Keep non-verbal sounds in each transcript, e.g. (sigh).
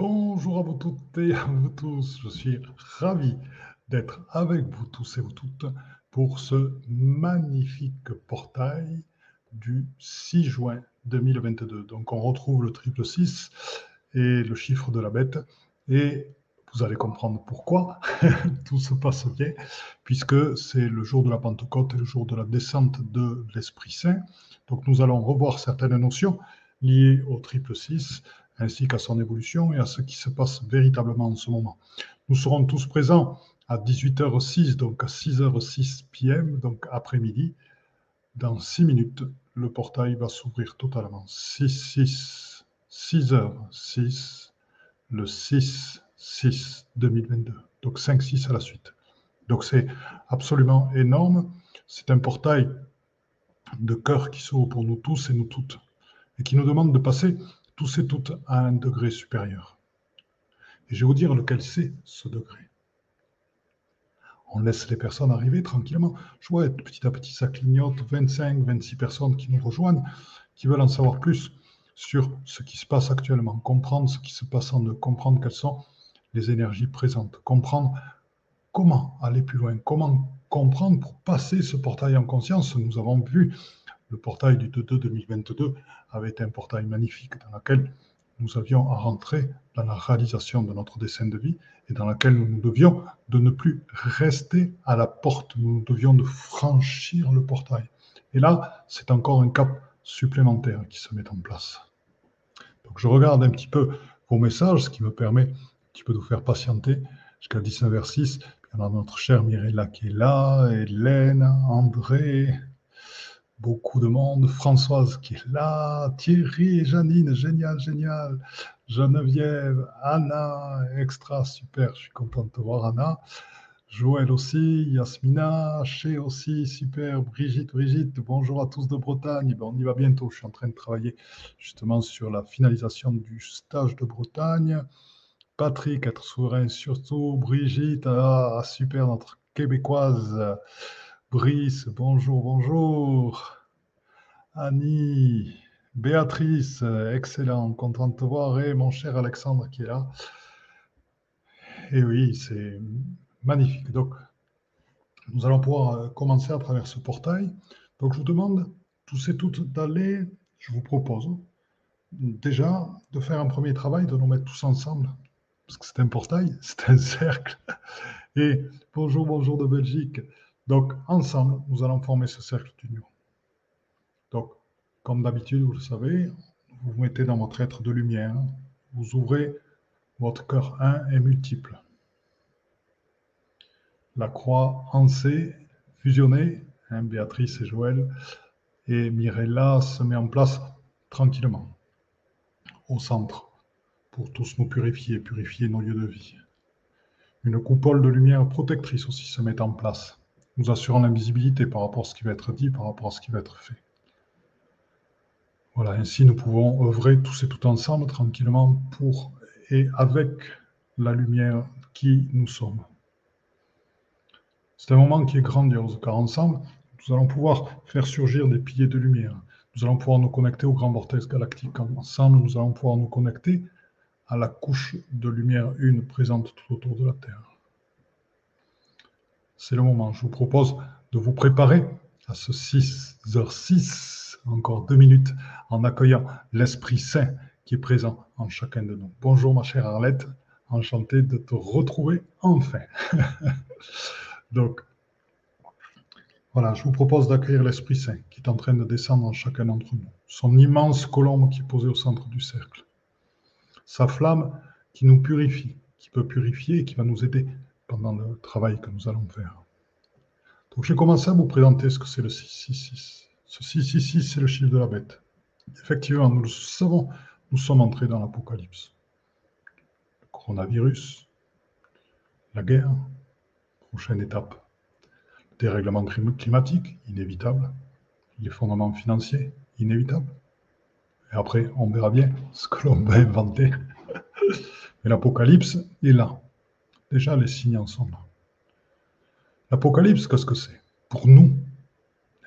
Bonjour à vous toutes et à vous tous. Je suis ravi d'être avec vous tous et vous toutes pour ce magnifique portail du 6 juin 2022. Donc on retrouve le triple 6 et le chiffre de la bête et vous allez comprendre pourquoi (laughs) tout se passe bien, puisque c'est le jour de la Pentecôte et le jour de la descente de l'Esprit Saint. Donc nous allons revoir certaines notions liées au triple 6, ainsi qu'à son évolution et à ce qui se passe véritablement en ce moment. Nous serons tous présents à 18h06, donc à 6h06 p.m., donc après-midi. Dans 6 minutes, le portail va s'ouvrir totalement. 6, 6, 6h06, le 6, 6 2022. Donc 5, 6 à la suite. Donc c'est absolument énorme. C'est un portail de cœur qui s'ouvre pour nous tous et nous toutes, et qui nous demande de passer tous et toutes à un degré supérieur. Et je vais vous dire lequel c'est ce degré. On laisse les personnes arriver tranquillement. Je vois petit à petit, ça clignote, 25, 26 personnes qui nous rejoignent, qui veulent en savoir plus sur ce qui se passe actuellement, comprendre ce qui se passe en eux, comprendre quelles sont les énergies présentes, comprendre comment aller plus loin, comment comprendre pour passer ce portail en conscience. Nous avons vu le portail du 2-2-2022 avait été un portail magnifique dans lequel nous avions à rentrer dans la réalisation de notre dessin de vie et dans lequel nous devions de ne plus rester à la porte, nous devions de franchir le portail. Et là, c'est encore un cap supplémentaire qui se met en place. Donc je regarde un petit peu vos messages, ce qui me permet un petit peu de vous faire patienter jusqu'à 19h06. Puis on a notre chère Mirella qui est là, Hélène, André, beaucoup de monde. Françoise qui est là, Thierry et Janine, génial, génial. Geneviève, Anna, extra, super, je suis content de te voir, Anna. Joël aussi, Yasmina, Ché aussi, super, Brigitte, Brigitte, bonjour à tous de Bretagne. on y va bientôt, je suis en train de travailler justement sur la finalisation du stage de Bretagne. Patrick, être souverain surtout, Brigitte, ah, super, notre québécoise. Brice, bonjour, bonjour. Annie, Béatrice, excellent, content de te voir. Et mon cher Alexandre qui est là. Et oui, c'est magnifique. Donc, nous allons pouvoir euh, commencer à travers ce portail. Donc, je vous demande tous et toutes d'aller, je vous propose déjà de faire un premier travail, de nous mettre tous ensemble, parce que c'est un portail, (laughs) c'est un cercle. Et bonjour, bonjour de Belgique. Donc, ensemble, nous allons former ce cercle d'union. Donc, comme d'habitude, vous le savez, vous vous mettez dans votre être de lumière, vous ouvrez votre cœur un et multiple. La croix en C, fusionnée, hein, Béatrice et Joël, et Mirella se met en place tranquillement, au centre, pour tous nous purifier, purifier nos lieux de vie. Une coupole de lumière protectrice aussi se met en place nous assurant l'invisibilité par rapport à ce qui va être dit, par rapport à ce qui va être fait. Voilà, ainsi nous pouvons œuvrer tous et tout ensemble, tranquillement, pour et avec la lumière qui nous sommes. C'est un moment qui est grandiose, car ensemble, nous allons pouvoir faire surgir des piliers de lumière. Nous allons pouvoir nous connecter au grand vortex galactique. Ensemble, nous allons pouvoir nous connecter à la couche de lumière une présente tout autour de la Terre c'est le moment. Je vous propose de vous préparer à ce 6h06, encore deux minutes, en accueillant l'Esprit Saint qui est présent en chacun de nous. Bonjour ma chère Arlette, enchanté de te retrouver enfin. (laughs) Donc, voilà, je vous propose d'accueillir l'Esprit Saint qui est en train de descendre en chacun d'entre nous. Son immense colombe qui est posée au centre du cercle. Sa flamme qui nous purifie, qui peut purifier et qui va nous aider pendant le travail que nous allons faire. Donc j'ai commencé à vous présenter ce que c'est le 666. Ce 666, c'est le chiffre de la bête. Effectivement, nous le savons, nous sommes entrés dans l'apocalypse. Le coronavirus, la guerre, prochaine étape. Le dérèglement climatique, inévitable. Les fondements financiers, inévitable. Et après, on verra bien ce que l'on va inventer. (laughs) Mais l'apocalypse est là. Déjà, les signes sont là. L'Apocalypse, qu'est-ce que c'est? Pour nous,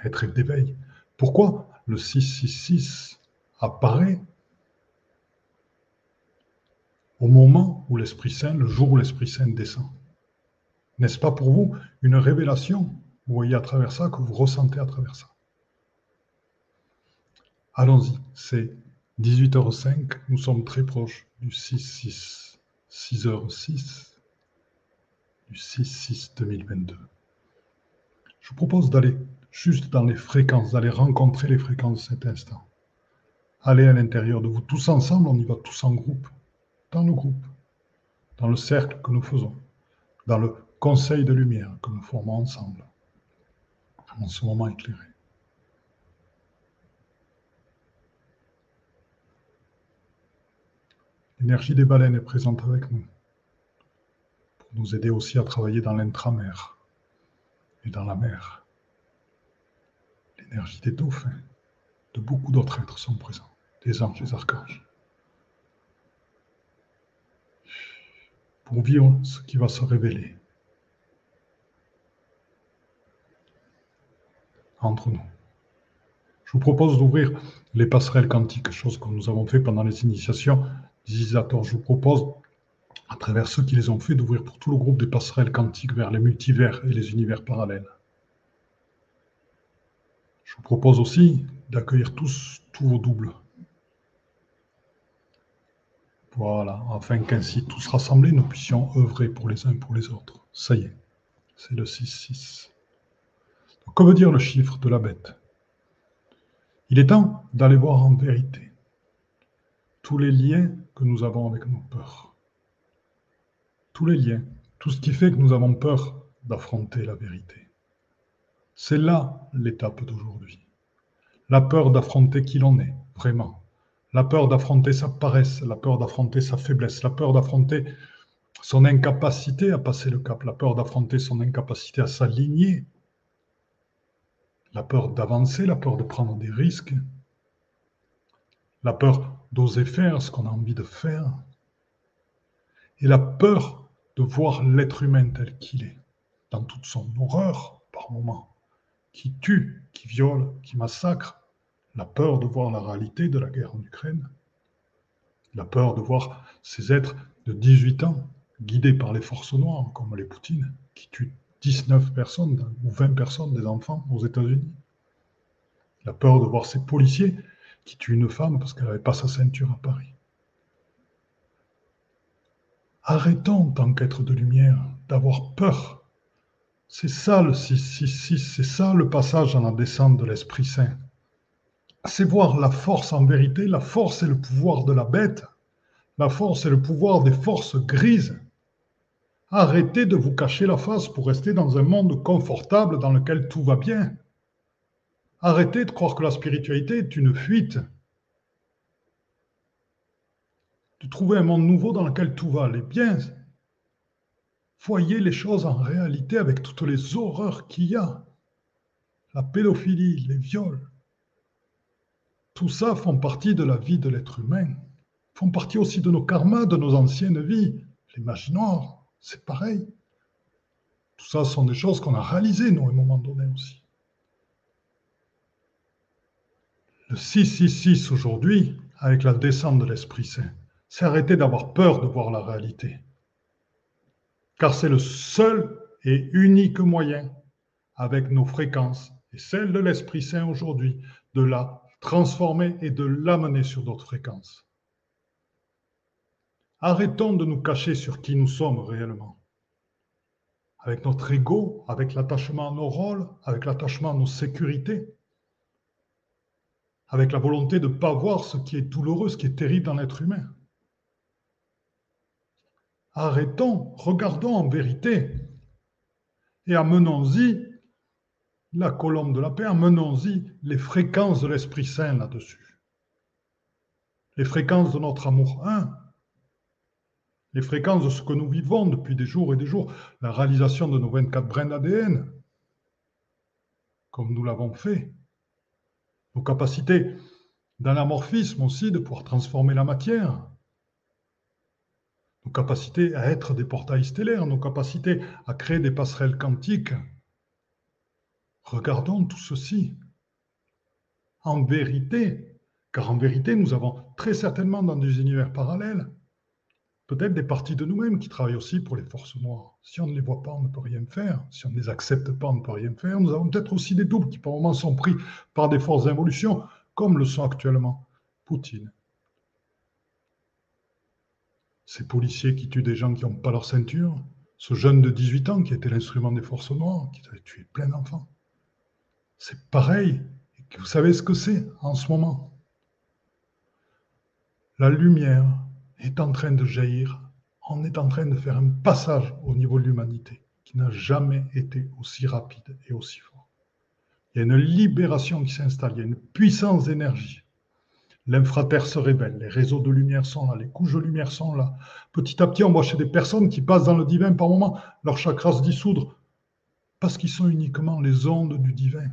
être d'éveil. Pourquoi le 666 apparaît au moment où l'Esprit Saint, le jour où l'Esprit Saint descend? N'est-ce pas pour vous une révélation? Vous voyez à travers ça, que vous ressentez à travers ça. Allons-y, c'est 18h05, nous sommes très proches du 6-6, 6h06, du 6-6 2022. Je vous propose d'aller juste dans les fréquences, d'aller rencontrer les fréquences de cet instant. Allez à l'intérieur de vous, tous ensemble, on y va tous en groupe, dans le groupe, dans le cercle que nous faisons, dans le conseil de lumière que nous formons ensemble, en ce moment éclairé. L'énergie des baleines est présente avec nous nous aider aussi à travailler dans l'intramer et dans la mer. L'énergie des dauphins, de beaucoup d'autres êtres sont présents, des anges, des archanges. Pour vivre ce qui va se révéler entre nous. Je vous propose d'ouvrir les passerelles quantiques, chose que nous avons fait pendant les initiations je vous propose, à travers ceux qui les ont fait, d'ouvrir pour tout le groupe des passerelles quantiques vers les multivers et les univers parallèles. Je vous propose aussi d'accueillir tous, tous vos doubles. Voilà, afin qu'ainsi tous rassemblés, nous puissions œuvrer pour les uns pour les autres. Ça y est, c'est le 6-6. Que veut dire le chiffre de la bête? Il est temps d'aller voir en vérité tous les liens que nous avons avec nos peurs. Tous les liens, tout ce qui fait que nous avons peur d'affronter la vérité. C'est là l'étape d'aujourd'hui. La peur d'affronter qui l'on est, vraiment. La peur d'affronter sa paresse, la peur d'affronter sa faiblesse, la peur d'affronter son incapacité à passer le cap, la peur d'affronter son incapacité à s'aligner, la peur d'avancer, la peur de prendre des risques, la peur d'oser faire ce qu'on a envie de faire, et la peur de voir l'être humain tel qu'il est, dans toute son horreur par moments, qui tue, qui viole, qui massacre, la peur de voir la réalité de la guerre en Ukraine, la peur de voir ces êtres de 18 ans guidés par les forces noires, comme les Poutines, qui tuent 19 personnes ou 20 personnes, des enfants aux États-Unis. La peur de voir ces policiers qui tue une femme parce qu'elle n'avait pas sa ceinture à Paris. Arrêtons, tant qu'être de lumière, d'avoir peur. C'est ça le 666, c'est ça le passage dans la descente de l'Esprit Saint. C'est voir la force en vérité, la force et le pouvoir de la bête, la force et le pouvoir des forces grises. Arrêtez de vous cacher la face pour rester dans un monde confortable dans lequel tout va bien. Arrêtez de croire que la spiritualité est une fuite. De trouver un monde nouveau dans lequel tout va aller bien. Voyez les choses en réalité avec toutes les horreurs qu'il y a. La pédophilie, les viols. Tout ça font partie de la vie de l'être humain. Font partie aussi de nos karmas, de nos anciennes vies. Les magies noires, c'est pareil. Tout ça sont des choses qu'on a réalisées, nous, à un moment donné aussi. Le 666 aujourd'hui, avec la descente de l'Esprit Saint, c'est arrêter d'avoir peur de voir la réalité. Car c'est le seul et unique moyen, avec nos fréquences et celles de l'Esprit Saint aujourd'hui, de la transformer et de l'amener sur d'autres fréquences. Arrêtons de nous cacher sur qui nous sommes réellement. Avec notre ego, avec l'attachement à nos rôles, avec l'attachement à nos sécurités, avec la volonté de ne pas voir ce qui est douloureux, ce qui est terrible dans l'être humain. Arrêtons, regardons en vérité. Et amenons-y la colombe de la paix, amenons-y les fréquences de l'Esprit Saint là-dessus. Les fréquences de notre amour les fréquences de ce que nous vivons depuis des jours et des jours, la réalisation de nos 24 brins d'ADN, comme nous l'avons fait, nos capacités d'anamorphisme aussi, de pouvoir transformer la matière, nos capacités à être des portails stellaires, nos capacités à créer des passerelles quantiques. Regardons tout ceci en vérité, car en vérité, nous avons très certainement dans des univers parallèles peut-être des parties de nous-mêmes qui travaillent aussi pour les forces noires. Si on ne les voit pas, on ne peut rien faire. Si on ne les accepte pas, on ne peut rien faire. Nous avons peut-être aussi des doubles qui, par moments, sont pris par des forces d'involution, comme le sont actuellement Poutine. Ces policiers qui tuent des gens qui n'ont pas leur ceinture, ce jeune de 18 ans qui était l'instrument des forces noires, qui a tué plein d'enfants. C'est pareil. Et vous savez ce que c'est en ce moment? La lumière est en train de jaillir, on est en train de faire un passage au niveau de l'humanité qui n'a jamais été aussi rapide et aussi fort. Il y a une libération qui s'installe, il y a une puissance d'énergie. L'infraterre se révèle, les réseaux de lumière sont là, les couches de lumière sont là. Petit à petit, on voit chez des personnes qui passent dans le divin par moment, leur chakra se dissoudre parce qu'ils sont uniquement les ondes du divin.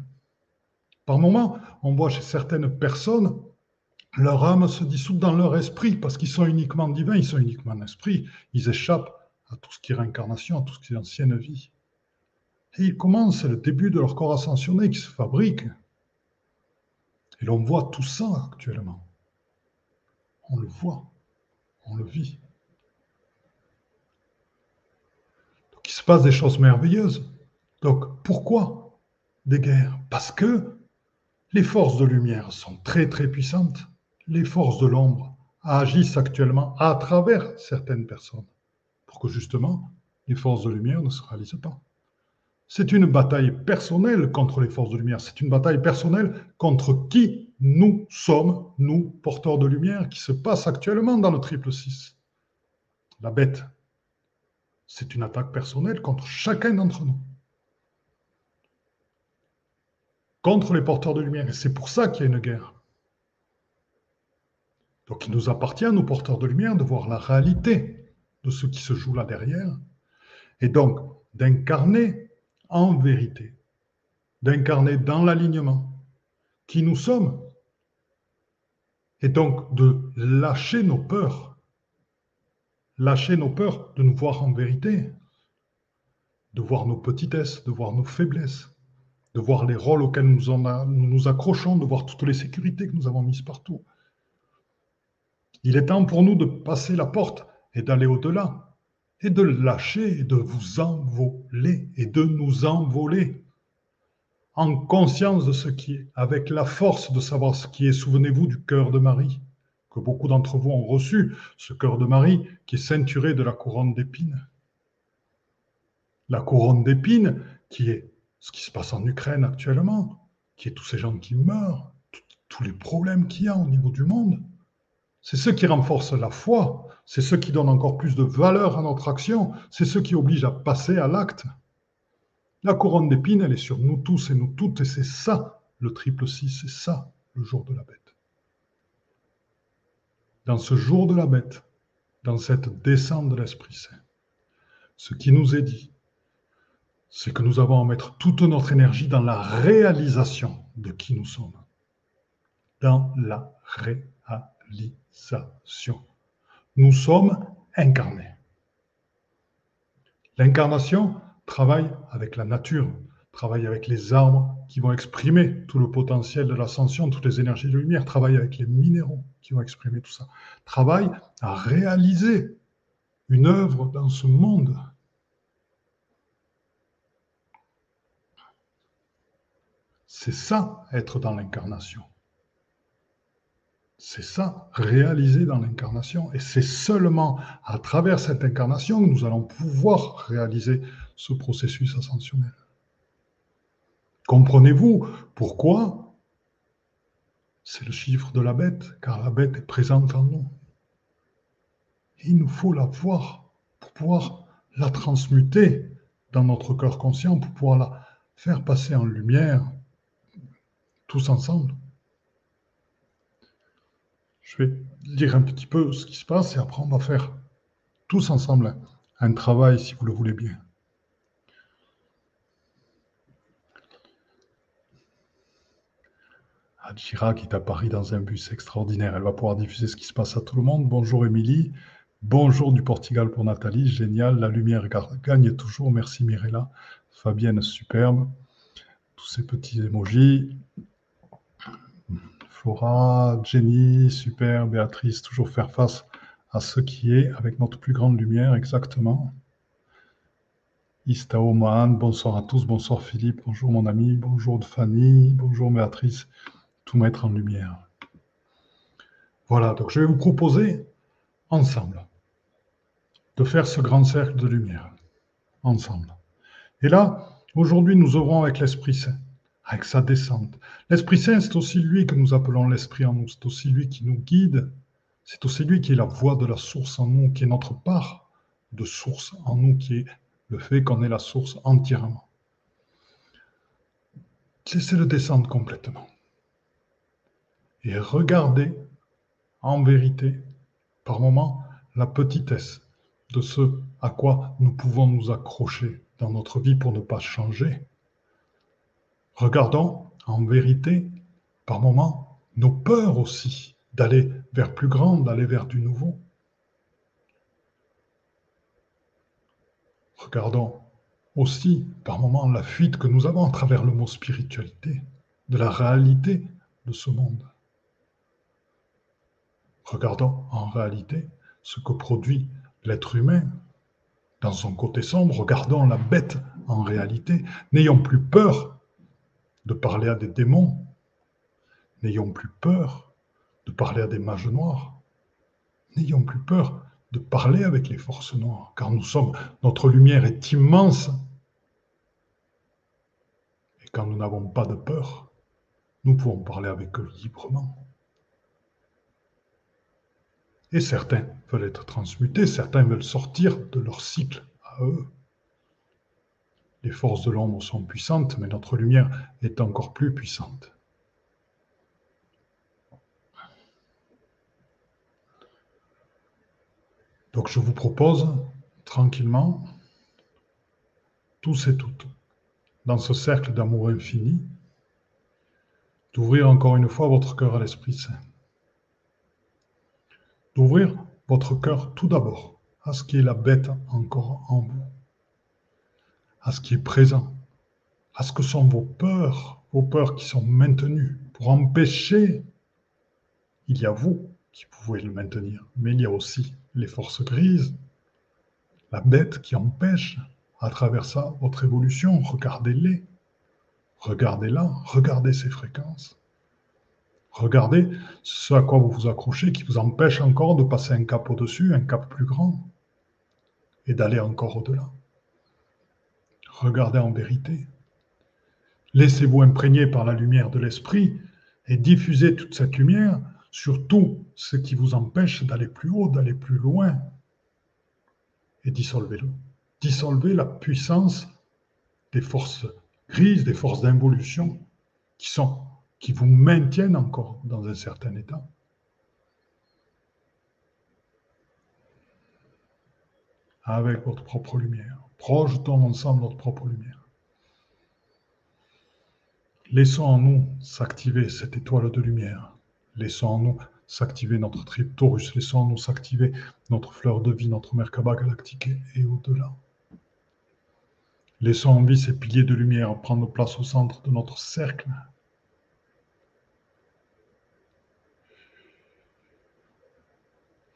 Par moment, on voit chez certaines personnes leur âme se dissout dans leur esprit parce qu'ils sont uniquement divins, ils sont uniquement en esprit. Ils échappent à tout ce qui est réincarnation, à tout ce qui est ancienne vie. Et ils commencent, c'est le début de leur corps ascensionné qui se fabrique. Et l'on voit tout ça actuellement. On le voit, on le vit. Donc il se passe des choses merveilleuses. Donc pourquoi des guerres? Parce que les forces de lumière sont très très puissantes les forces de l'ombre agissent actuellement à travers certaines personnes pour que justement les forces de lumière ne se réalisent pas. C'est une bataille personnelle contre les forces de lumière. C'est une bataille personnelle contre qui nous sommes, nous, porteurs de lumière, qui se passe actuellement dans le triple 6. La bête, c'est une attaque personnelle contre chacun d'entre nous. Contre les porteurs de lumière. Et c'est pour ça qu'il y a une guerre. Donc il nous appartient, nous porteurs de lumière, de voir la réalité de ce qui se joue là derrière, et donc d'incarner en vérité, d'incarner dans l'alignement qui nous sommes, et donc de lâcher nos peurs, lâcher nos peurs de nous voir en vérité, de voir nos petitesses, de voir nos faiblesses, de voir les rôles auxquels nous, nous nous accrochons, de voir toutes les sécurités que nous avons mises partout, il est temps pour nous de passer la porte et d'aller au-delà, et de lâcher, et de vous envoler, et de nous envoler, en conscience de ce qui est, avec la force de savoir ce qui est. Souvenez-vous du cœur de Marie, que beaucoup d'entre vous ont reçu, ce cœur de Marie qui est ceinturé de la couronne d'épines. La couronne d'épines qui est ce qui se passe en Ukraine actuellement, qui est tous ces gens qui meurent, tous les problèmes qu'il y a au niveau du monde. C'est ce qui renforce la foi, c'est ce qui donne encore plus de valeur à notre action, c'est ce qui oblige à passer à l'acte. La couronne d'épines, elle est sur nous tous et nous toutes, et c'est ça le triple six, c'est ça le jour de la bête. Dans ce jour de la bête, dans cette descente de l'Esprit Saint, ce qui nous est dit, c'est que nous avons à mettre toute notre énergie dans la réalisation de qui nous sommes. Dans la réalisation nous sommes incarnés. L'incarnation travaille avec la nature, travaille avec les arbres qui vont exprimer tout le potentiel de l'ascension, toutes les énergies de lumière, travaille avec les minéraux qui vont exprimer tout ça, travaille à réaliser une œuvre dans ce monde. C'est ça, être dans l'incarnation. C'est ça, réalisé dans l'incarnation. Et c'est seulement à travers cette incarnation que nous allons pouvoir réaliser ce processus ascensionnel. Comprenez-vous pourquoi? C'est le chiffre de la bête, car la bête est présente en nous. il nous faut la voir pour pouvoir la transmuter dans notre cœur conscient, pour pouvoir la faire passer en lumière, tous ensemble. Je vais lire un petit peu ce qui se passe et après on va faire tous ensemble un travail si vous le voulez bien. Adjira qui est à Paris dans un bus extraordinaire. Elle va pouvoir diffuser ce qui se passe à tout le monde. Bonjour Émilie. Bonjour du Portugal pour Nathalie. Génial. La lumière gagne toujours. Merci Mirella. Fabienne, superbe. Tous ces petits émojis. Flora, Jenny, super, Béatrice, toujours faire face à ce qui est avec notre plus grande lumière exactement. Istao Mahan, bonsoir à tous, bonsoir Philippe, bonjour mon ami, bonjour Fanny, bonjour Béatrice, tout mettre en lumière. Voilà, donc je vais vous proposer ensemble de faire ce grand cercle de lumière, ensemble. Et là, aujourd'hui, nous ouvrons avec l'Esprit Saint, avec sa descente. L'Esprit Saint, c'est aussi lui que nous appelons l'Esprit en nous, c'est aussi lui qui nous guide, c'est aussi lui qui est la voix de la source en nous, qui est notre part de source en nous, qui est le fait qu'on est la source entièrement. Laissez-le descendre complètement. Et regardez en vérité, par moments, la petitesse de ce à quoi nous pouvons nous accrocher dans notre vie pour ne pas changer. Regardons en vérité, par moments, nos peurs aussi d'aller vers plus grand, d'aller vers du nouveau. Regardons aussi par moments la fuite que nous avons à travers le mot spiritualité, de la réalité de ce monde. Regardons en réalité ce que produit l'être humain dans son côté sombre. Regardons la bête en réalité. N'ayons plus peur de parler à des démons. N'ayons plus peur de parler à des mages noirs. N'ayons plus peur de parler avec les forces noires, car nous sommes, notre lumière est immense. Et quand nous n'avons pas de peur, nous pouvons parler avec eux librement. Et certains veulent être transmutés, certains veulent sortir de leur cycle à eux. Les forces de l'ombre sont puissantes, mais notre lumière est encore plus puissante. Donc je vous propose tranquillement, tous et toutes, dans ce cercle d'amour infini, d'ouvrir encore une fois votre cœur à l'Esprit Saint d'ouvrir votre cœur tout d'abord à ce qui est la bête encore en vous, à ce qui est présent, à ce que sont vos peurs, vos peurs qui sont maintenues pour empêcher. Il y a vous qui pouvez le maintenir, mais il y a aussi les forces grises, la bête qui empêche à travers ça votre évolution. Regardez-les, regardez-la, regardez ces fréquences. Regardez ce à quoi vous vous accrochez qui vous empêche encore de passer un cap au-dessus, un cap plus grand, et d'aller encore au-delà. Regardez en vérité. Laissez-vous imprégner par la lumière de l'esprit et diffusez toute cette lumière sur tout ce qui vous empêche d'aller plus haut, d'aller plus loin. Et dissolvez-le. Dissolvez la puissance des forces grises, des forces d'involution qui vous maintiennent encore dans un certain état. Avec votre propre lumière. Projetons ensemble notre propre lumière. Laissons en nous s'activer cette étoile de lumière. Laissons en nous s'activer notre triptorus. Laissons en nous s'activer notre fleur de vie, notre Merkaba galactique et au-delà. Laissons en vie ces piliers de lumière prendre place au centre de notre cercle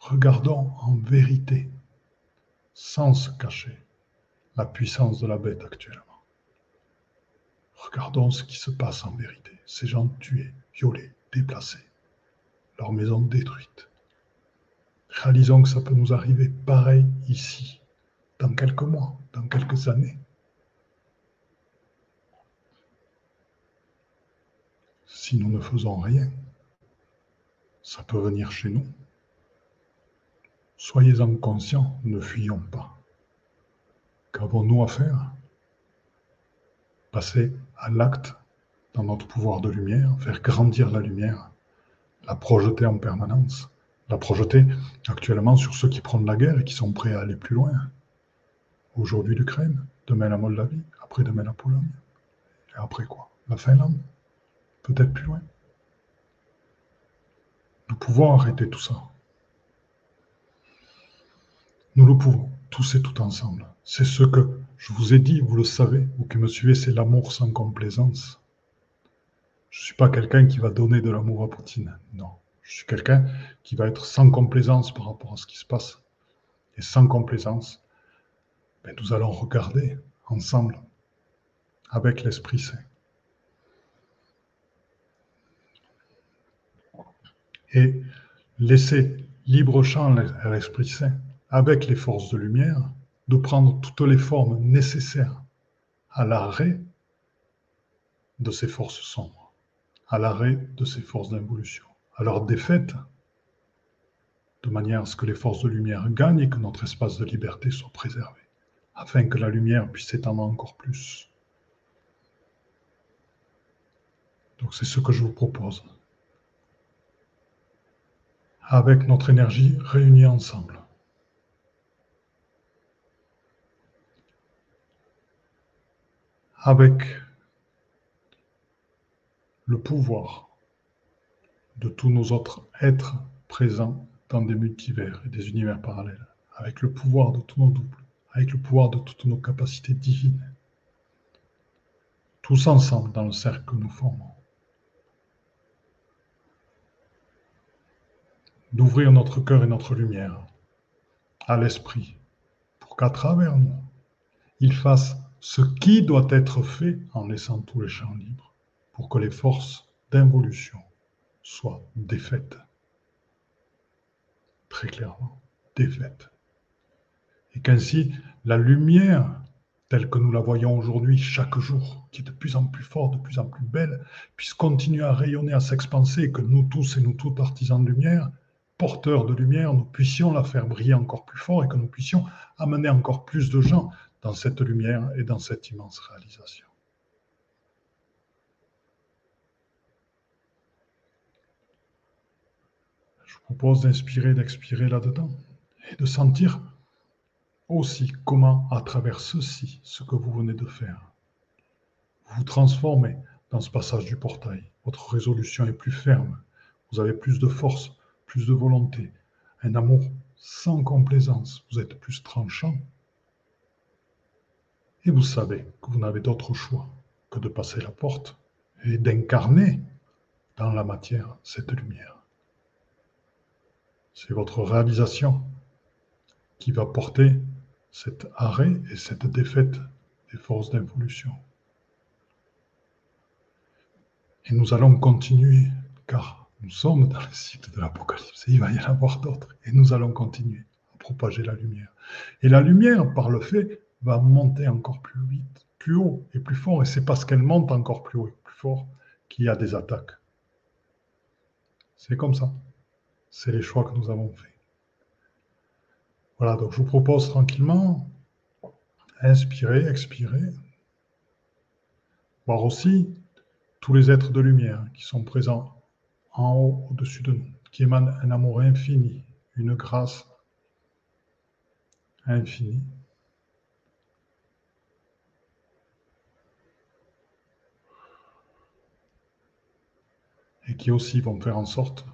Regardons en vérité, sans se cacher, la puissance de la bête actuellement. Regardons ce qui se passe en vérité. Ces gens tués, violés, déplacés, leurs maisons détruites. Réalisons que ça peut nous arriver pareil ici, dans quelques mois, dans quelques années. Si nous ne faisons rien, ça peut venir chez nous. Soyez-en conscients, ne fuyons pas. Qu'avons-nous à faire? Passer à l'acte dans notre pouvoir de lumière, faire grandir la lumière, la projeter en permanence, la projeter actuellement sur ceux qui prennent la guerre et qui sont prêts à aller plus loin. Aujourd'hui l'Ukraine, demain la Moldavie, après-demain la Pologne. Et après quoi? La Finlande Peut-être plus loin. Nous pouvons arrêter tout ça. Nous le pouvons, tous et tout ensemble. C'est ce que je vous ai dit, vous le savez, vous qui me suivez, c'est l'amour sans complaisance. Je ne suis pas quelqu'un qui va donner de l'amour à Poutine. Non, Je suis quelqu'un qui va être sans complaisance par rapport à ce qui se passe. Et sans complaisance, ben, nous allons regarder ensemble avec l'Esprit Saint. Et laisser libre champ à l'Esprit Saint avec les forces de lumière de prendre toutes les formes nécessaires à l'arrêt de ces forces sombres, à l'arrêt de ces forces d'involution, à leur défaite, de manière à ce que les forces de lumière gagnent et que notre espace de liberté soit préservé, afin que la lumière puisse s'étendre encore plus. Donc c'est ce que je vous propose. Avec notre énergie réunie ensemble. Avec le pouvoir de tous nos autres êtres présents dans des multivers et des univers parallèles, avec le pouvoir de tous nos doubles, avec le pouvoir de toutes nos capacités divines, tous ensemble dans le cercle que nous formons. D'ouvrir notre cœur et notre lumière à l'esprit pour qu'à travers nous, il fasse ce qui doit être fait en laissant tous les champs libres pour que les forces d'involution soient défaites. Très clairement, défaites. Et qu'ainsi, la lumière, telle que nous la voyons aujourd'hui chaque jour, qui est de plus en plus forte, de plus en plus belle, puisse continuer à rayonner, à s'expanser, et que nous tous et nous toutes, artisans de lumière, porteurs de lumière, nous puissions la faire briller encore plus fort et que nous puissions amener encore plus de gens dans cette lumière et dans cette immense réalisation. propose d'inspirer, d'expirer là-dedans et de sentir aussi comment, à travers ceci, ce que vous venez de faire, vous vous transformez dans ce passage du portail. Votre résolution est plus ferme, vous avez plus de force, plus de volonté, un amour sans complaisance, vous êtes plus tranchant. Et vous savez que vous n'avez d'autre choix que de passer la porte et d'incarner dans la matière cette lumière. C'est votre réalisation qui va porter cet arrêt et cette défaite des forces d'involution. Et nous allons continuer, car nous sommes dans le cycle de l'Apocalypse, et il va y en avoir d'autres, et nous allons continuer à propager la lumière. Et la lumière, par le fait, va monter encore plus vite, plus haut et plus fort, et c'est parce qu'elle monte encore plus haut et plus fort qu'il y a des attaques. C'est comme ça. C'est les choix que nous avons faits. Voilà, donc je vous propose tranquillement, inspirer, expirer, voir aussi tous les êtres de lumière qui sont présents en haut, au-dessus de nous, qui émanent un amour infini, une grâce infinie. Et qui aussi vont faire en sorte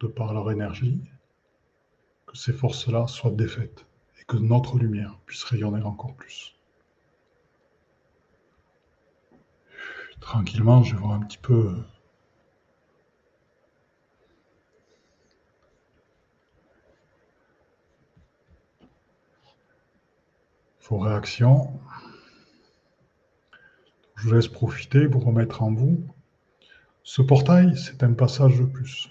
de par leur énergie, que ces forces-là soient défaites et que notre lumière puisse rayonner encore plus. Tranquillement, je voir un petit peu vos réactions. Je vous laisse profiter, vous remettre en vous. Ce portail, c'est un passage de plus.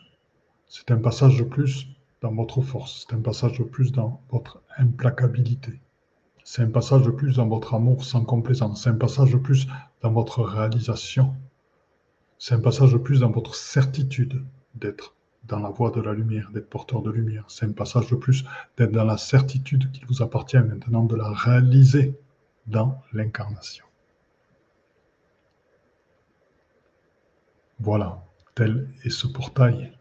C'est un passage de plus dans votre force, c'est un passage de plus dans votre implacabilité, c'est un passage de plus dans votre amour sans complaisance, c'est un passage de plus dans votre réalisation, c'est un passage de plus dans votre certitude d'être dans la voie de la lumière, d'être porteur de lumière, c'est un passage de plus d'être dans la certitude qu'il vous appartient maintenant de la réaliser dans l'incarnation. Voilà, tel est ce portail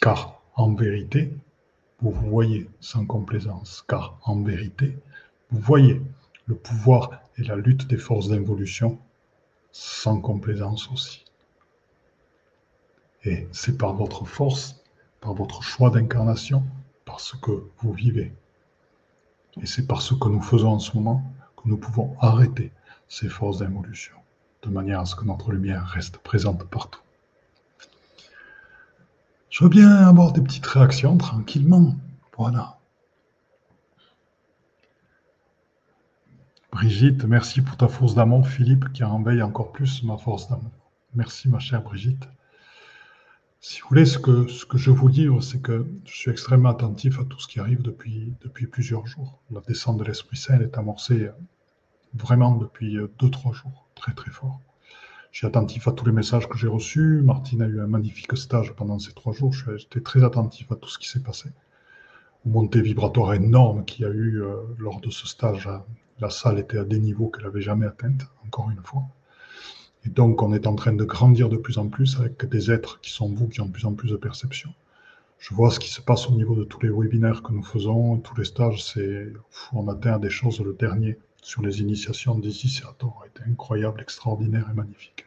car en vérité, vous voyez sans complaisance, car en vérité, vous voyez le pouvoir et la lutte des forces d'involution sans complaisance aussi. Et c'est par votre force, par votre choix d'incarnation, par ce que vous vivez. Et c'est par ce que nous faisons en ce moment que nous pouvons arrêter ces forces d'involution, de manière à ce que notre lumière reste présente partout. Je veux bien avoir des petites réactions tranquillement. Voilà. Brigitte, merci pour ta force d'amour. Philippe, qui réveille encore plus ma force d'amour. Merci, ma chère Brigitte. Si vous voulez, ce que, ce que je vous dis, c'est que je suis extrêmement attentif à tout ce qui arrive depuis, plusieurs jours. La descente de l'Esprit Saint est amorcée vraiment depuis deux, trois jours, très très fort. Je suis attentif à tous les messages que j'ai reçus. Martine a eu un magnifique stage pendant ces trois jours. J'étais très attentif à tout ce qui s'est passé. Aux montée vibratoire énorme qu'il y a eu euh, lors de ce stage la salle était à des niveaux qu'elle n'avait jamais atteints, encore une fois. Et donc, on est en train de grandir de plus en plus avec des êtres qui sont vous, qui ont de plus en plus de perception. Je vois ce qui se passe au niveau de tous les webinaires que nous faisons, tous les stages, c'est, on atteint des choses. Le dernier sur les initiations d'Isis et a été incroyable, extraordinaire et magnifique.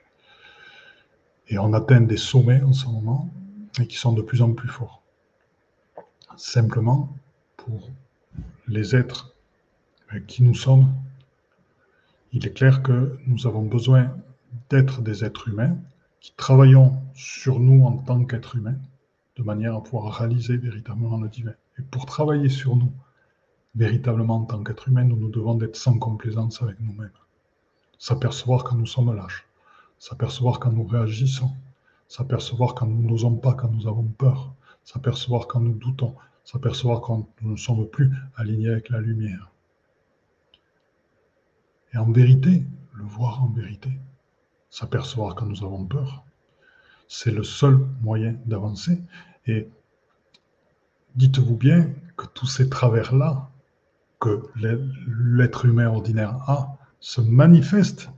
Et on atteint des sommets en ce moment et qui sont de plus en plus forts. Simplement pour les êtres qui nous sommes, il est clair que nous avons besoin d'être des êtres humains qui travaillons sur nous en tant qu'êtres humains, de manière à pouvoir réaliser véritablement le divin. Et pour travailler sur nous véritablement en tant qu'êtres humains, nous nous devons d'être sans complaisance avec nous-mêmes. S'apercevoir quand nous sommes lâches, s'apercevoir quand nous réagissons, s'apercevoir quand nous n'osons pas, quand nous avons peur, s'apercevoir quand nous doutons, s'apercevoir quand nous ne sommes plus alignés avec la lumière. Et en vérité, le voir en vérité, s'apercevoir quand nous avons peur, c'est le seul moyen d'avancer. Et dites-vous bien que tous ces travers-là que l'être humain ordinaire a se manifestent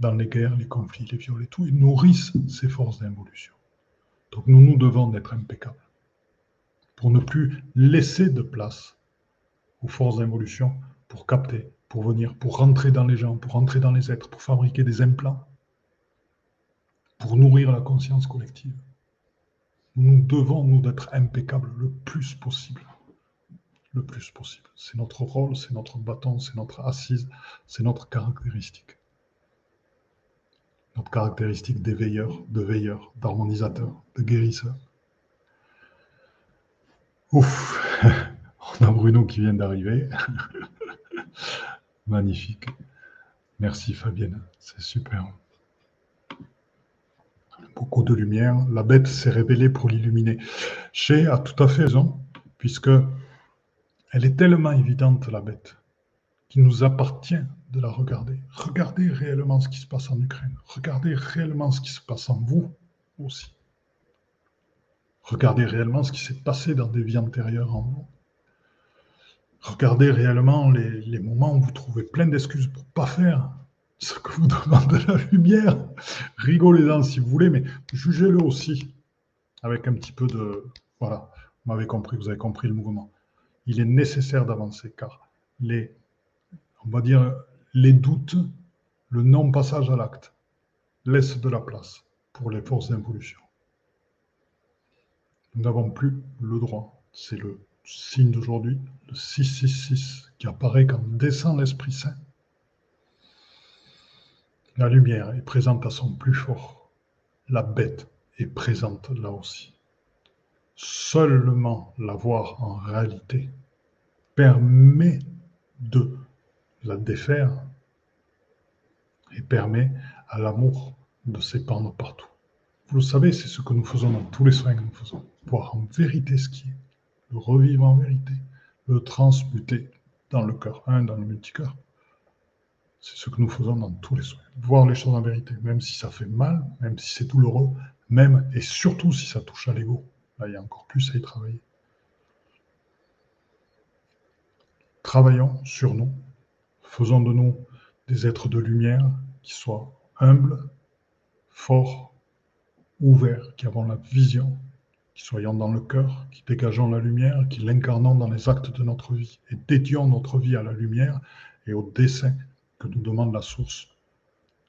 dans les guerres, les conflits, les viols et tout, et nourrissent ces forces d'involution. Donc nous nous devons d'être impeccables pour ne plus laisser de place aux forces d'involution pour capter pour venir, pour rentrer dans les gens, pour rentrer dans les êtres, pour fabriquer des implants, pour nourrir la conscience collective. Nous devons, nous, d'être impeccables le plus possible. Le plus possible. C'est notre rôle, c'est notre bâton, c'est notre assise, c'est notre caractéristique. Notre caractéristique d'éveilleur, de veilleur, d'harmonisateur, de guérisseur. Ouf, (laughs) on a Bruno qui vient d'arriver. (laughs) Magnifique. Merci Fabienne, c'est super. Beaucoup de lumière. La bête s'est révélée pour l'illuminer. Chez a tout à fait raison, puisque elle est tellement évidente, la bête, qu'il nous appartient de la regarder. Regardez réellement ce qui se passe en Ukraine. Regardez réellement ce qui se passe en vous aussi. Regardez réellement ce qui s'est passé dans des vies antérieures en vous. Regardez réellement les, moments où vous trouvez plein d'excuses pour ne pas faire ce que vous demande la lumière. Rigolez-en si vous voulez, mais jugez-le aussi avec un petit peu de... Voilà, vous m'avez compris, vous avez compris le mouvement. Il est nécessaire d'avancer car les, on va dire, les doutes, le non-passage à l'acte, laissent de la place pour les forces d'involution. Nous n'avons plus le droit, c'est le signe d'aujourd'hui, le 666, qui apparaît quand descend l'Esprit Saint. La lumière est présente à son plus fort. La bête est présente là aussi. Seulement la voir en réalité permet de la défaire et permet à l'amour de s'épandre partout. Vous le savez, c'est ce que nous faisons dans tous les soins que nous faisons, voir en vérité ce qui est le revivre en vérité, le transmuter dans le cœur, dans le multicœur. C'est ce que nous faisons dans tous les soins. Voir les choses en vérité, même si ça fait mal, même si c'est douloureux, même et surtout si ça touche à l'ego. Là, il y a encore plus à y travailler. Travaillons sur nous. Faisons de nous des êtres de lumière qui soient humbles, forts, ouverts, qui avons la vision qui soyons dans le cœur, qui dégageons la lumière, qui l'incarnons dans les actes de notre vie et dédions notre vie à la lumière et au dessein que nous demande la source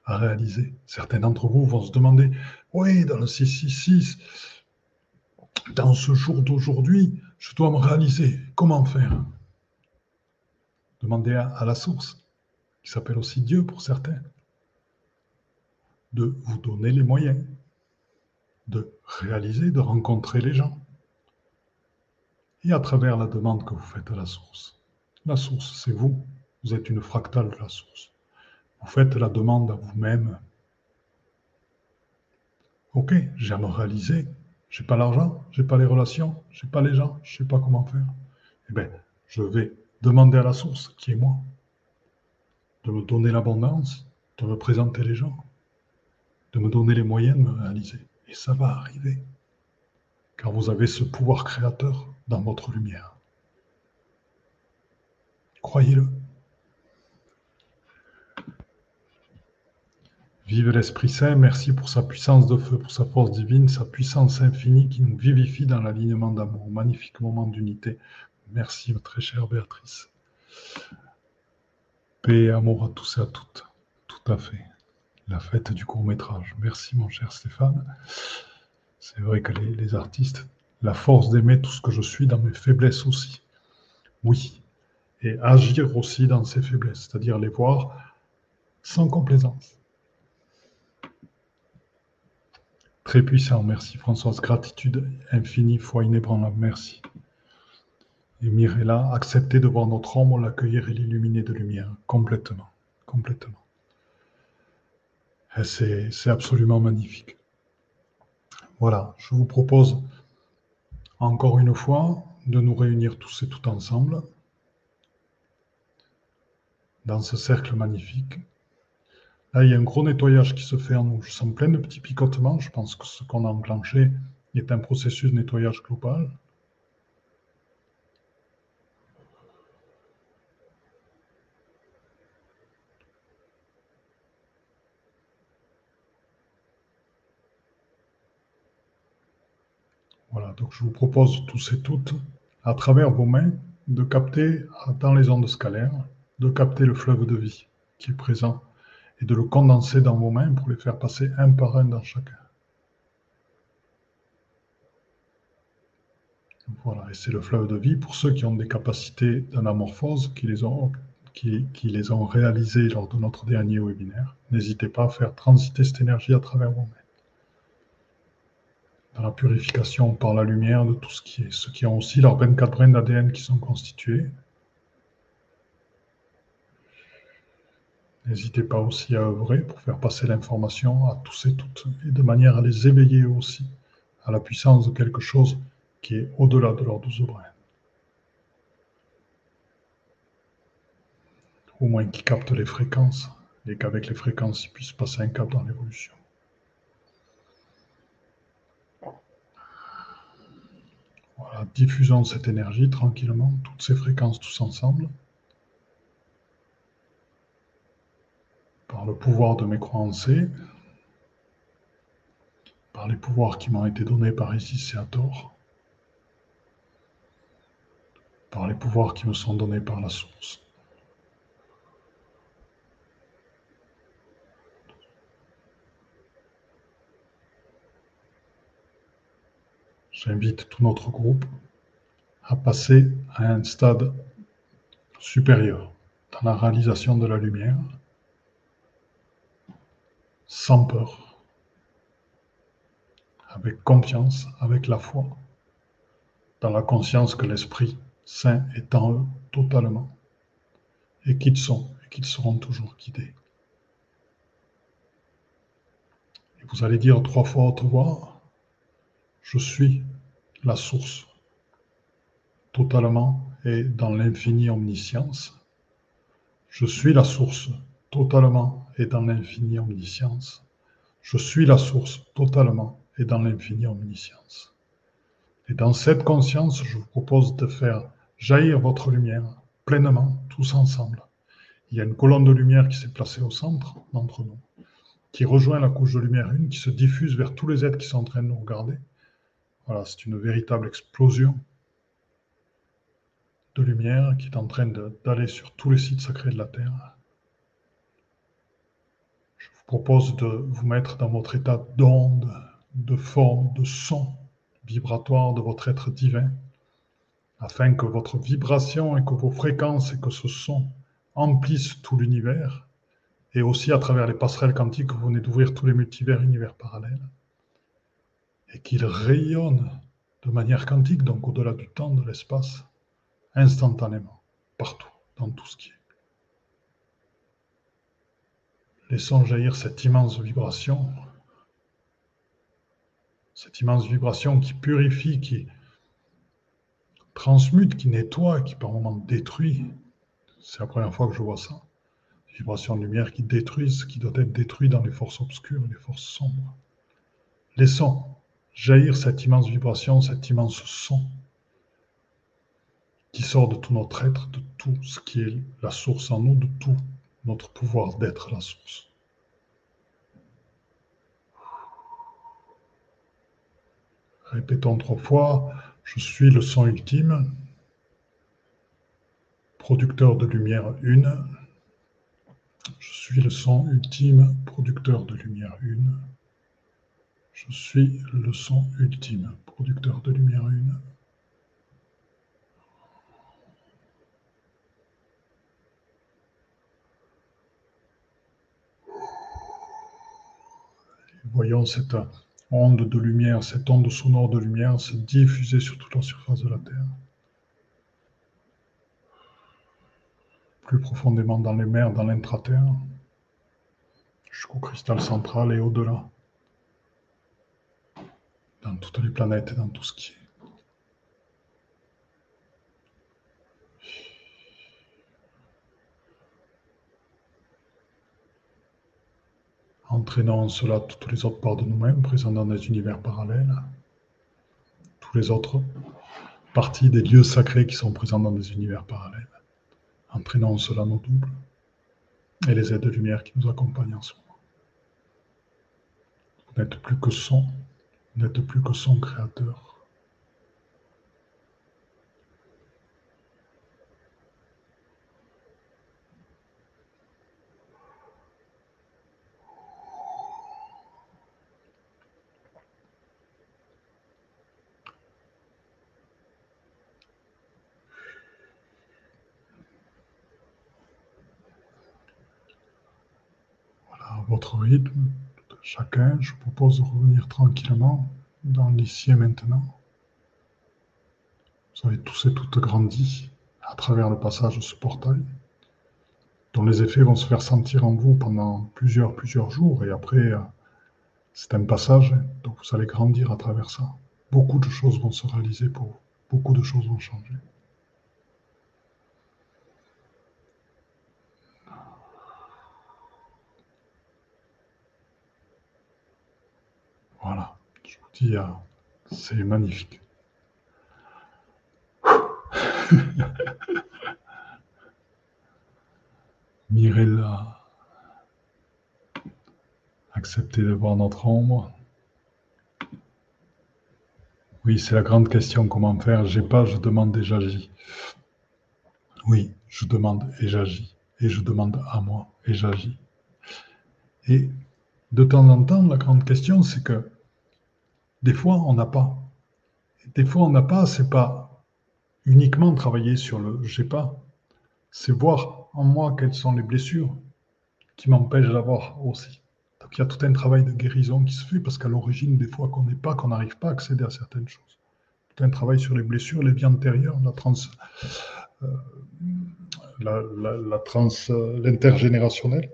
à réaliser. Certains d'entre vous vont se demander, oui, dans le 666, dans ce jour d'aujourd'hui, je dois me réaliser. Comment faire? Demandez à, la source, qui s'appelle aussi Dieu pour certains, de vous donner les moyens de réaliser, de rencontrer les gens. Et à travers la demande que vous faites à la source. La source, c'est vous. Vous êtes une fractale de la source. Vous faites la demande à vous-même. Ok, j'aime réaliser. J'ai pas l'argent, j'ai pas les relations, j'ai pas les gens, je sais pas comment faire. Eh bien, je vais demander à la source, qui est moi, de me donner l'abondance, de me présenter les gens, de me donner les moyens de me réaliser. Et ça va arriver. Car vous avez ce pouvoir créateur dans votre lumière. Croyez-le. Vive l'Esprit Saint, merci pour sa puissance de feu, pour sa force divine, sa puissance infinie qui nous vivifie dans l'alignement d'amour. Magnifique moment d'unité. Merci, très chère Béatrice. Paix et amour à tous et à toutes. Tout à fait. La fête du court métrage. Merci, mon cher Stéphane. C'est vrai que les, les artistes, la force d'aimer tout ce que je suis dans mes faiblesses aussi. Oui. Et agir aussi dans ces faiblesses, c'est-à-dire les voir sans complaisance Très puissant, merci Françoise. Gratitude infinie, foi inébranlable, merci. Et Mirella, accepter de voir notre ombre, l'accueillir et l'illuminer de lumière, complètement, complètement. C'est absolument magnifique. Voilà, je vous propose encore une fois de nous réunir tous et tout ensemble dans ce cercle magnifique Là, il y a un gros nettoyage qui se fait en nous. Je sens plein de petits picotements. Je pense que ce qu'on a enclenché est un processus de nettoyage global. Voilà, donc je vous propose tous et toutes, à travers vos mains, de capter dans les ondes scalaires, de capter le fleuve de vie qui est présent et de le condenser dans vos mains pour les faire passer un par un dans chacun. Voilà, et c'est le fleuve de vie pour ceux qui ont des capacités d'anamorphose, qui les ont, qui, qui les ont réalisées lors de notre dernier webinaire. N'hésitez pas à faire transiter cette énergie à travers vos mains. Dans la purification par la lumière de tout ce qui est, ceux qui ont aussi leurs 24 brins d'ADN qui sont constitués, N'hésitez pas aussi à œuvrer pour faire passer l'information à tous et toutes, et de manière à les éveiller aussi à la puissance de quelque chose qui est au-delà de leurs douze brins. Au moins qui captent les fréquences, et qu'avec les fréquences, ils puissent passer un cap dans l'évolution. Voilà, diffusons cette énergie tranquillement, toutes ces fréquences tous ensemble. Par le pouvoir de mes croyances, par les pouvoirs qui m'ont été donnés par Isis et Hathor, par les pouvoirs qui me sont donnés par la source. J'invite tout notre groupe à passer à un stade supérieur dans la réalisation de la lumière sans peur, avec confiance, avec la foi, dans la conscience que l'Esprit Saint est en eux totalement, et qu'ils sont, et qu'ils seront toujours guidés. Et vous allez dire trois fois haute voix, je suis la source, totalement et dans l'infinie omniscience. Je suis la source, totalement et dans l'infinie omniscience. Je suis la source totalement et dans l'infinie omniscience. Et dans cette conscience, je vous propose de faire jaillir votre lumière pleinement, tous ensemble. Il y a une colonne de lumière qui s'est placée au centre d'entre nous, qui rejoint la couche de lumière une, qui se diffuse vers tous les êtres qui sont en train de nous regarder. Voilà, c'est une véritable explosion de lumière qui est en train d'aller sur tous les sites sacrés de la Terre propose de vous mettre dans votre état d'onde, de forme, de son vibratoire de votre être divin, afin que votre vibration et que vos fréquences et que ce son emplissent tout l'univers, et aussi à travers les passerelles quantiques, vous venez d'ouvrir tous les multivers, univers parallèles. et qu'il rayonne de manière quantique, donc au-delà du temps, de l'espace, instantanément, partout, dans tout ce qui est. Laissons jaillir cette immense vibration, cette immense vibration qui purifie, qui transmute, qui nettoie, qui par moments détruit. C'est la première fois que je vois ça. Vibration de lumière qui détruit ce qui doit être détruit dans les forces obscures les forces sombres. Laissons jaillir cette immense vibration, cet immense son qui sort de tout notre être, de tout ce qui est la source en nous, de tout notre pouvoir d'être la source. Répétons trois fois, je suis le son ultime, producteur de lumière une. Je suis le son ultime, producteur de lumière une. Je suis le son ultime, producteur de lumière une. Voyons cette onde de lumière, cette onde sonore de lumière se diffuser sur toute la surface de la Terre. Plus profondément dans les mers, dans l'intraterre, jusqu'au cristal central et au-delà dans toutes les planètes et dans tout ce qui est. Entraînons en cela toutes les autres parts de nous-mêmes présents dans des univers parallèles, tous les autres parties des lieux sacrés qui sont présents dans des univers parallèles. Entraînons en cela nos doubles et les aides de lumière qui nous accompagnent en ce moment. Vous n'êtes plus que son, n'êtes plus que son créateur. Votre rythme chacun, je propose de revenir tranquillement dans l'ici et maintenant. Vous avez tous et toutes grandi à travers le passage de ce portail, dont les effets vont se faire sentir en vous pendant plusieurs, plusieurs jours, et après, euh, c'est un passage, donc vous allez grandir à travers ça. Beaucoup de choses vont se réaliser pour vous, beaucoup de choses vont changer. Voilà, je vous dis, euh, c'est magnifique. (laughs) Mirella, accepter de voir notre ombre. Oui, c'est la grande question, comment faire? J'ai pas, je demande et j'agis. Oui, je demande et j'agis. Et je demande à moi et j'agis. Et de temps en temps, la grande question, c'est que des fois, on n'a pas. Des fois, on n'a pas, c'est pas uniquement travailler sur le j'ai pas, c'est voir en moi quelles sont les blessures qui m'empêchent d'avoir aussi. Donc il y a tout un travail de guérison qui se fait parce qu'à l'origine, des fois qu'on n'est pas, qu'on n'arrive pas à accéder à certaines choses. Tout un travail sur les blessures, les vies antérieures, la trans, euh, la, trans, l'intergénérationnel.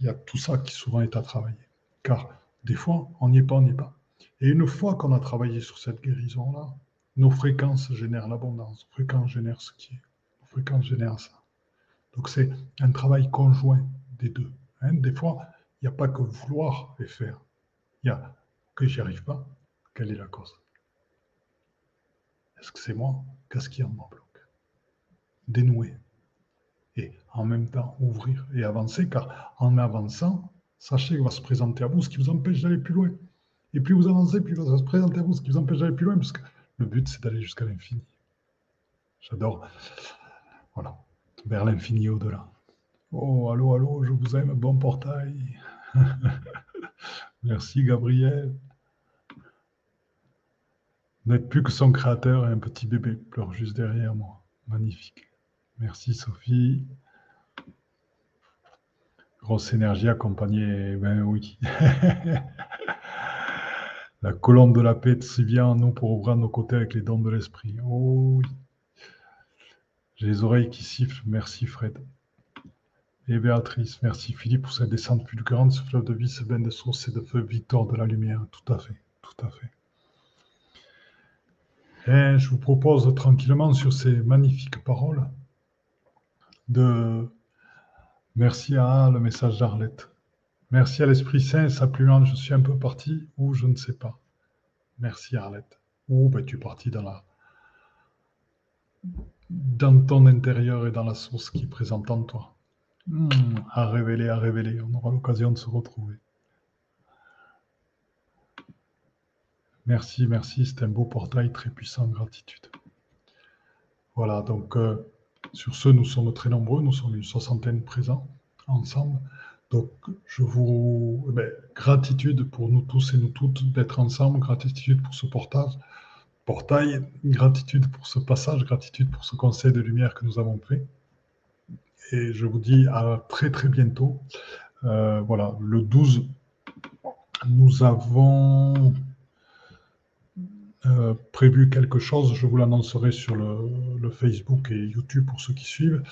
Il y a tout ça qui souvent est à travailler. Car des fois, on n'y est pas, on n'y est pas. Et une fois qu'on a travaillé sur cette guérison-là, nos fréquences génèrent l'abondance, nos fréquences génèrent ce qui est, nos fréquences génèrent ça. Donc c'est un travail conjoint des deux. Hein. Des fois, il n'y a pas que vouloir et faire. Il y a que j'y arrive pas, quelle est la cause? Est-ce que c'est moi? Qu'est-ce qui en bloque Dénouer. Et en même temps ouvrir et avancer, car en avançant, sachez qu'il va se présenter à vous ce qui vous empêche d'aller plus loin. Et plus vous avancez, plus ça se présente à vous, ce qui vous empêche d'aller plus loin, parce que le but, c'est d'aller jusqu'à l'infini. J'adore. Voilà. Vers l'infini au-delà. Oh, allô, allô, je vous aime, bon portail. (laughs) Merci, Gabriel. N'êtes plus que son créateur et un petit bébé pleure juste derrière moi. Magnifique. Merci, Sophie. Grosse énergie accompagnée, ben oui. (laughs) La colonne de la paix si bien en nous pour ouvrir nos côtés avec les dons de l'esprit. Oh. J'ai les oreilles qui sifflent. Merci Fred. Et Béatrice, merci Philippe pour cette descente fulgurante, ce fleuve de vie, ce bain de source et de feu, Victor de la lumière. Tout à fait, tout à fait. Et je vous propose tranquillement sur ces magnifiques paroles de merci à le message d'Arlette. Merci à l'Esprit Saint, sa plume, je suis un peu parti ou je ne sais pas. Merci Arlette. Ou ben, tu es parti dans la dans ton intérieur et dans la source qui est présente en toi. Hmm, à révéler, à révéler. On aura l'occasion de se retrouver. Merci, merci. C'est un beau portail très puissant. Gratitude. Voilà, donc euh, sur ce, nous sommes très nombreux. Nous sommes une soixantaine présents ensemble. Donc, je vous. Eh ben, gratitude pour nous tous et nous toutes d'être ensemble. Gratitude pour ce portage portail. Gratitude pour ce passage, gratitude pour ce conseil de lumière que nous avons pris. Et je vous dis à très très bientôt. Euh, voilà, le 12, nous avons euh, prévu quelque chose. Je vous l'annoncerai sur le, Facebook et YouTube pour ceux qui suivent.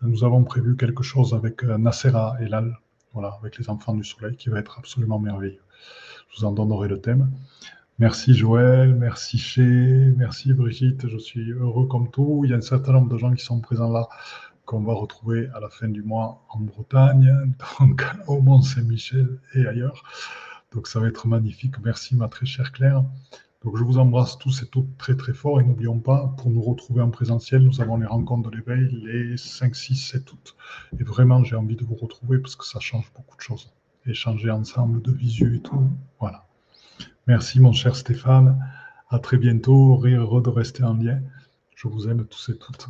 Nous avons prévu quelque chose avec euh, Nassera et Lal, voilà, avec les enfants du soleil, qui va être absolument merveilleux. Je vous en donnerai le thème. Merci Joël, merci Ché, merci Brigitte, je suis heureux comme tout. Il y a un certain nombre de gens qui sont présents là qu'on va retrouver à la fin du mois en Bretagne, (laughs) donc au Mont-Saint-Michel et ailleurs. Donc ça va être magnifique. Merci ma très chère Claire. Donc je vous embrasse tous et toutes très très fort et n'oublions pas, pour nous retrouver en présentiel, nous avons les rencontres de l'éveil les 5, 6, 7 août. Et vraiment, j'ai envie de vous retrouver parce que ça change beaucoup de choses. Échanger ensemble de visu et tout, voilà. Merci mon cher Stéphane. À très bientôt. Heureux de rester en lien. Je vous aime tous et toutes.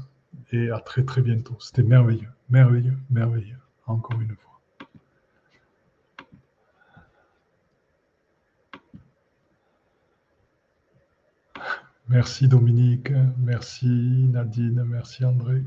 Et à très très bientôt. C'était merveilleux, merveilleux, merveilleux. Encore une fois. Merci Dominique, merci Nadine, merci André.